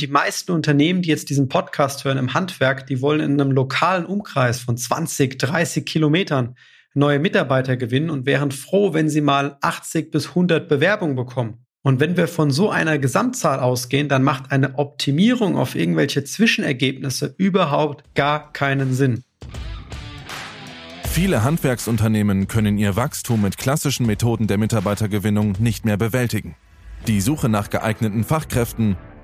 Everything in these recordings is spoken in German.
Die meisten Unternehmen, die jetzt diesen Podcast hören im Handwerk, die wollen in einem lokalen Umkreis von 20, 30 Kilometern neue Mitarbeiter gewinnen und wären froh, wenn sie mal 80 bis 100 Bewerbungen bekommen. Und wenn wir von so einer Gesamtzahl ausgehen, dann macht eine Optimierung auf irgendwelche Zwischenergebnisse überhaupt gar keinen Sinn. Viele Handwerksunternehmen können ihr Wachstum mit klassischen Methoden der Mitarbeitergewinnung nicht mehr bewältigen. Die Suche nach geeigneten Fachkräften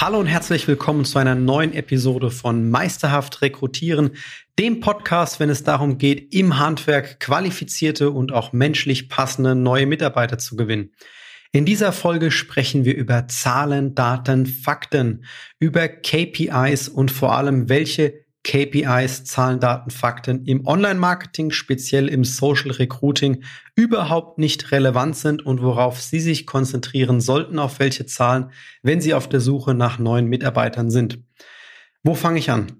Hallo und herzlich willkommen zu einer neuen Episode von Meisterhaft Rekrutieren, dem Podcast, wenn es darum geht, im Handwerk qualifizierte und auch menschlich passende neue Mitarbeiter zu gewinnen. In dieser Folge sprechen wir über Zahlen, Daten, Fakten, über KPIs und vor allem, welche KPIs, Zahlen, Daten, Fakten im Online-Marketing, speziell im Social Recruiting, überhaupt nicht relevant sind und worauf Sie sich konzentrieren sollten, auf welche Zahlen, wenn Sie auf der Suche nach neuen Mitarbeitern sind. Wo fange ich an?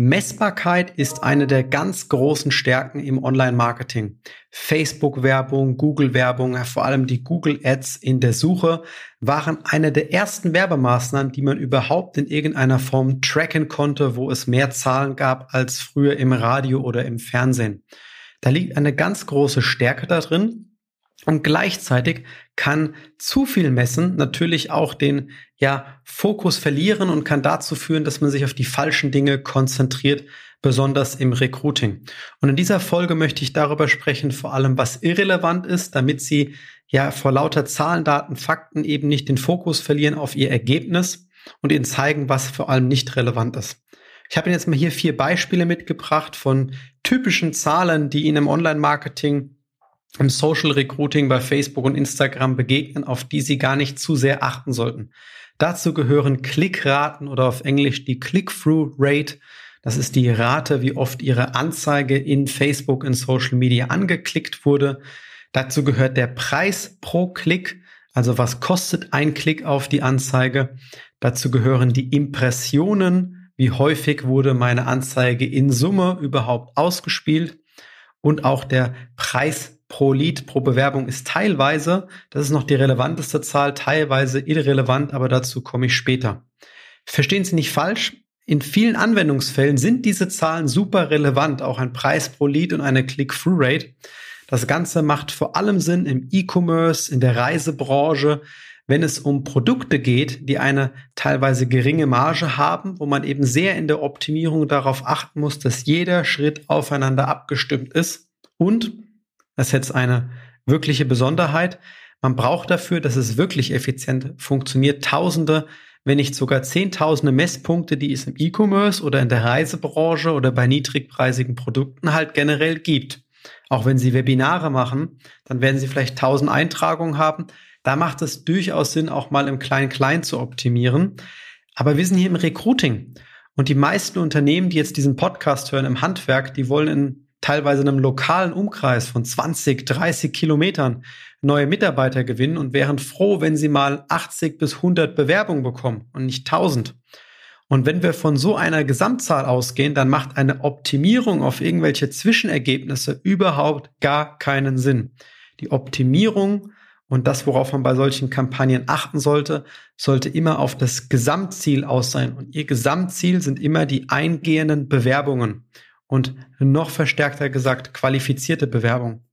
Messbarkeit ist eine der ganz großen Stärken im Online-Marketing. Facebook-Werbung, Google-Werbung, vor allem die Google-Ads in der Suche waren eine der ersten Werbemaßnahmen, die man überhaupt in irgendeiner Form tracken konnte, wo es mehr Zahlen gab als früher im Radio oder im Fernsehen. Da liegt eine ganz große Stärke darin, und gleichzeitig kann zu viel Messen natürlich auch den ja, Fokus verlieren und kann dazu führen, dass man sich auf die falschen Dinge konzentriert, besonders im Recruiting. Und in dieser Folge möchte ich darüber sprechen, vor allem was irrelevant ist, damit Sie ja vor lauter Zahlen, Daten, Fakten eben nicht den Fokus verlieren auf Ihr Ergebnis und Ihnen zeigen, was vor allem nicht relevant ist. Ich habe Ihnen jetzt mal hier vier Beispiele mitgebracht von typischen Zahlen, die Ihnen im Online-Marketing im Social Recruiting bei Facebook und Instagram begegnen, auf die Sie gar nicht zu sehr achten sollten. Dazu gehören Klickraten oder auf Englisch die Click-Through-Rate. Das ist die Rate, wie oft Ihre Anzeige in Facebook in Social Media angeklickt wurde. Dazu gehört der Preis pro Klick, also was kostet ein Klick auf die Anzeige. Dazu gehören die Impressionen, wie häufig wurde meine Anzeige in Summe überhaupt ausgespielt und auch der Preis pro Lead, pro Bewerbung ist teilweise, das ist noch die relevanteste Zahl, teilweise irrelevant, aber dazu komme ich später. Verstehen Sie nicht falsch. In vielen Anwendungsfällen sind diese Zahlen super relevant, auch ein Preis pro Lead und eine Click-Through-Rate. Das Ganze macht vor allem Sinn im E-Commerce, in der Reisebranche, wenn es um Produkte geht, die eine teilweise geringe Marge haben, wo man eben sehr in der Optimierung darauf achten muss, dass jeder Schritt aufeinander abgestimmt ist und das ist jetzt eine wirkliche Besonderheit. Man braucht dafür, dass es wirklich effizient funktioniert, Tausende, wenn nicht sogar Zehntausende Messpunkte, die es im E-Commerce oder in der Reisebranche oder bei niedrigpreisigen Produkten halt generell gibt. Auch wenn Sie Webinare machen, dann werden Sie vielleicht tausend Eintragungen haben. Da macht es durchaus Sinn, auch mal im Klein-Klein zu optimieren. Aber wir sind hier im Recruiting. Und die meisten Unternehmen, die jetzt diesen Podcast hören im Handwerk, die wollen in teilweise in einem lokalen Umkreis von 20, 30 Kilometern neue Mitarbeiter gewinnen und wären froh, wenn sie mal 80 bis 100 Bewerbungen bekommen und nicht 1000. Und wenn wir von so einer Gesamtzahl ausgehen, dann macht eine Optimierung auf irgendwelche Zwischenergebnisse überhaupt gar keinen Sinn. Die Optimierung und das, worauf man bei solchen Kampagnen achten sollte, sollte immer auf das Gesamtziel aus sein. Und ihr Gesamtziel sind immer die eingehenden Bewerbungen und noch verstärkter gesagt qualifizierte Bewerbung.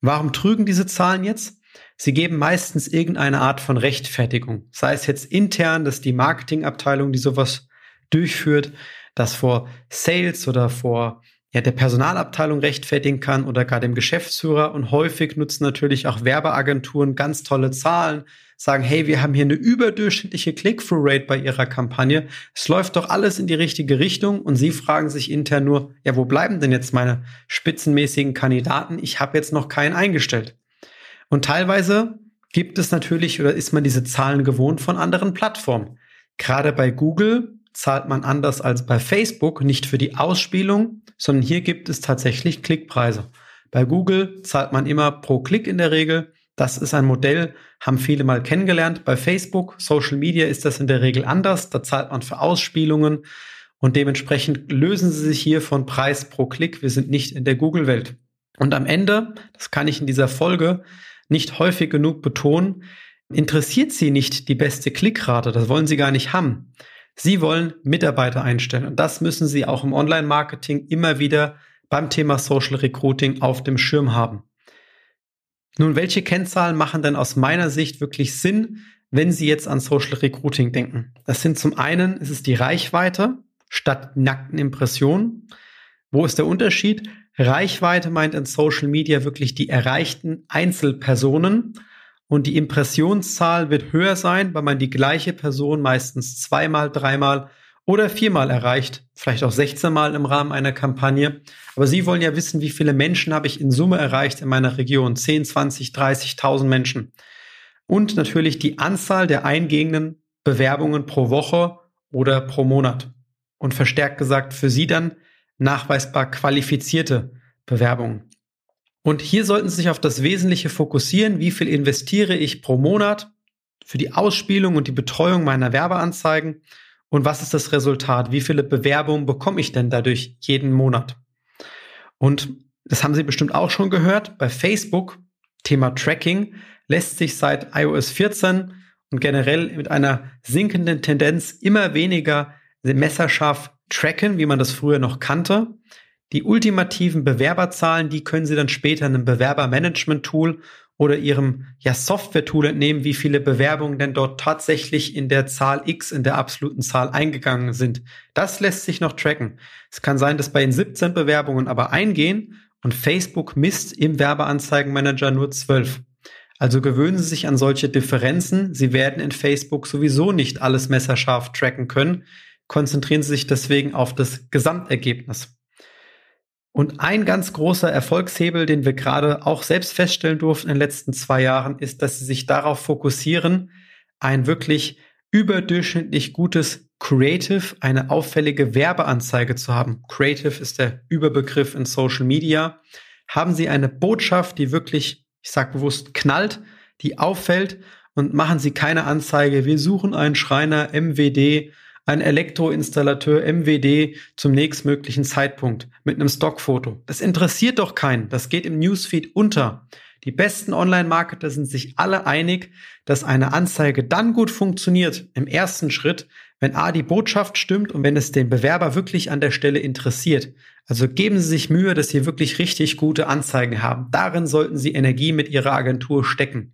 Warum trügen diese Zahlen jetzt? Sie geben meistens irgendeine Art von Rechtfertigung, sei es jetzt intern, dass die Marketingabteilung, die sowas durchführt, das vor Sales oder vor ja, der Personalabteilung rechtfertigen kann oder gar dem Geschäftsführer. Und häufig nutzen natürlich auch Werbeagenturen ganz tolle Zahlen, sagen, hey, wir haben hier eine überdurchschnittliche Click-Through-Rate bei Ihrer Kampagne. Es läuft doch alles in die richtige Richtung und Sie fragen sich intern nur, ja, wo bleiben denn jetzt meine spitzenmäßigen Kandidaten? Ich habe jetzt noch keinen eingestellt. Und teilweise gibt es natürlich oder ist man diese Zahlen gewohnt von anderen Plattformen. Gerade bei Google zahlt man anders als bei Facebook nicht für die Ausspielung, sondern hier gibt es tatsächlich Klickpreise. Bei Google zahlt man immer pro Klick in der Regel. Das ist ein Modell, haben viele mal kennengelernt. Bei Facebook, Social Media ist das in der Regel anders. Da zahlt man für Ausspielungen und dementsprechend lösen sie sich hier von Preis pro Klick. Wir sind nicht in der Google-Welt. Und am Ende, das kann ich in dieser Folge nicht häufig genug betonen, interessiert sie nicht die beste Klickrate. Das wollen sie gar nicht haben. Sie wollen Mitarbeiter einstellen. Und das müssen sie auch im Online-Marketing immer wieder beim Thema Social Recruiting auf dem Schirm haben. Nun, welche Kennzahlen machen denn aus meiner Sicht wirklich Sinn, wenn Sie jetzt an Social Recruiting denken? Das sind zum einen, ist es die Reichweite statt nackten Impressionen. Wo ist der Unterschied? Reichweite meint in Social Media wirklich die erreichten Einzelpersonen und die Impressionszahl wird höher sein, weil man die gleiche Person meistens zweimal, dreimal oder viermal erreicht, vielleicht auch 16 Mal im Rahmen einer Kampagne. Aber Sie wollen ja wissen, wie viele Menschen habe ich in Summe erreicht in meiner Region? 10, 20, 30.000 Menschen. Und natürlich die Anzahl der eingehenden Bewerbungen pro Woche oder pro Monat. Und verstärkt gesagt für Sie dann nachweisbar qualifizierte Bewerbungen. Und hier sollten Sie sich auf das Wesentliche fokussieren. Wie viel investiere ich pro Monat für die Ausspielung und die Betreuung meiner Werbeanzeigen? Und was ist das Resultat? Wie viele Bewerbungen bekomme ich denn dadurch jeden Monat? Und das haben Sie bestimmt auch schon gehört. Bei Facebook, Thema Tracking, lässt sich seit iOS 14 und generell mit einer sinkenden Tendenz immer weniger messerscharf tracken, wie man das früher noch kannte. Die ultimativen Bewerberzahlen, die können Sie dann später in einem Bewerbermanagement-Tool oder Ihrem ja, Software-Tool entnehmen, wie viele Bewerbungen denn dort tatsächlich in der Zahl X, in der absoluten Zahl eingegangen sind. Das lässt sich noch tracken. Es kann sein, dass bei Ihnen 17 Bewerbungen aber eingehen und Facebook misst im Werbeanzeigenmanager nur 12. Also gewöhnen Sie sich an solche Differenzen. Sie werden in Facebook sowieso nicht alles messerscharf tracken können. Konzentrieren Sie sich deswegen auf das Gesamtergebnis. Und ein ganz großer Erfolgshebel, den wir gerade auch selbst feststellen durften in den letzten zwei Jahren, ist, dass sie sich darauf fokussieren, ein wirklich überdurchschnittlich gutes Creative, eine auffällige Werbeanzeige zu haben. Creative ist der Überbegriff in Social Media. Haben Sie eine Botschaft, die wirklich, ich sage bewusst, knallt, die auffällt und machen Sie keine Anzeige. Wir suchen einen Schreiner MWD ein Elektroinstallateur MWD zum nächstmöglichen Zeitpunkt mit einem Stockfoto. Das interessiert doch keinen. Das geht im Newsfeed unter. Die besten Online-Marketer sind sich alle einig, dass eine Anzeige dann gut funktioniert im ersten Schritt, wenn A die Botschaft stimmt und wenn es den Bewerber wirklich an der Stelle interessiert. Also geben Sie sich Mühe, dass Sie wirklich richtig gute Anzeigen haben. Darin sollten Sie Energie mit Ihrer Agentur stecken.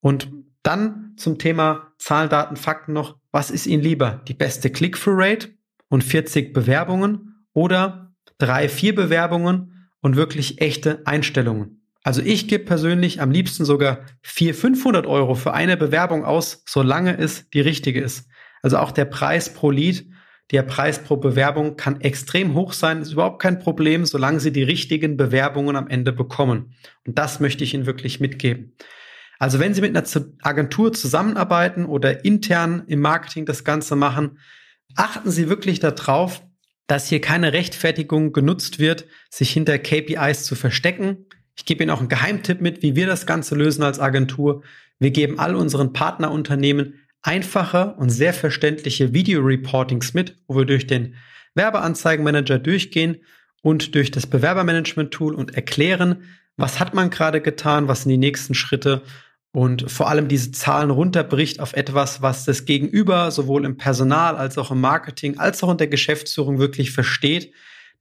Und dann zum Thema Zahlen, Daten, Fakten noch. Was ist Ihnen lieber? Die beste Click-Through-Rate und 40 Bewerbungen oder drei, vier Bewerbungen und wirklich echte Einstellungen? Also ich gebe persönlich am liebsten sogar 400, 500 Euro für eine Bewerbung aus, solange es die richtige ist. Also auch der Preis pro Lead, der Preis pro Bewerbung kann extrem hoch sein, ist überhaupt kein Problem, solange Sie die richtigen Bewerbungen am Ende bekommen. Und das möchte ich Ihnen wirklich mitgeben. Also wenn Sie mit einer Agentur zusammenarbeiten oder intern im Marketing das Ganze machen, achten Sie wirklich darauf, dass hier keine Rechtfertigung genutzt wird, sich hinter KPIs zu verstecken. Ich gebe Ihnen auch einen Geheimtipp mit, wie wir das Ganze lösen als Agentur. Wir geben all unseren Partnerunternehmen einfache und sehr verständliche Video-Reportings mit, wo wir durch den Werbeanzeigenmanager durchgehen und durch das Bewerbermanagement-Tool und erklären, was hat man gerade getan, was sind die nächsten Schritte und vor allem diese Zahlen runterbricht auf etwas, was das Gegenüber sowohl im Personal als auch im Marketing als auch in der Geschäftsführung wirklich versteht.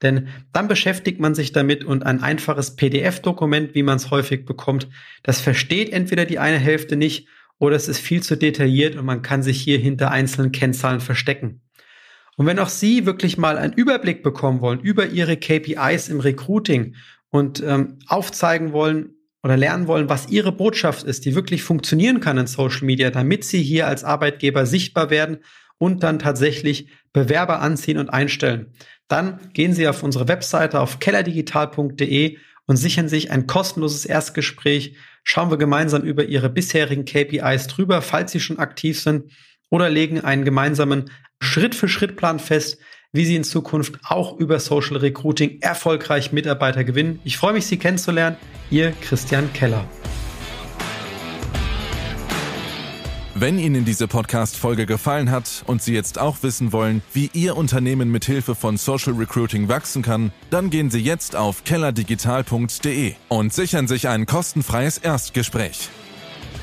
Denn dann beschäftigt man sich damit und ein einfaches PDF-Dokument, wie man es häufig bekommt, das versteht entweder die eine Hälfte nicht oder es ist viel zu detailliert und man kann sich hier hinter einzelnen Kennzahlen verstecken. Und wenn auch Sie wirklich mal einen Überblick bekommen wollen über Ihre KPIs im Recruiting und ähm, aufzeigen wollen, oder lernen wollen, was ihre Botschaft ist, die wirklich funktionieren kann in Social Media, damit sie hier als Arbeitgeber sichtbar werden und dann tatsächlich Bewerber anziehen und einstellen. Dann gehen Sie auf unsere Webseite auf kellerdigital.de und sichern sich ein kostenloses Erstgespräch. Schauen wir gemeinsam über Ihre bisherigen KPIs drüber, falls Sie schon aktiv sind oder legen einen gemeinsamen Schritt-für-Schritt-Plan fest, wie Sie in Zukunft auch über Social Recruiting erfolgreich Mitarbeiter gewinnen. Ich freue mich, Sie kennenzulernen. Ihr Christian Keller. Wenn Ihnen diese Podcast-Folge gefallen hat und Sie jetzt auch wissen wollen, wie Ihr Unternehmen mithilfe von Social Recruiting wachsen kann, dann gehen Sie jetzt auf kellerdigital.de und sichern sich ein kostenfreies Erstgespräch.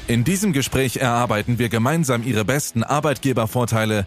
In diesem Gespräch erarbeiten wir gemeinsam Ihre besten Arbeitgebervorteile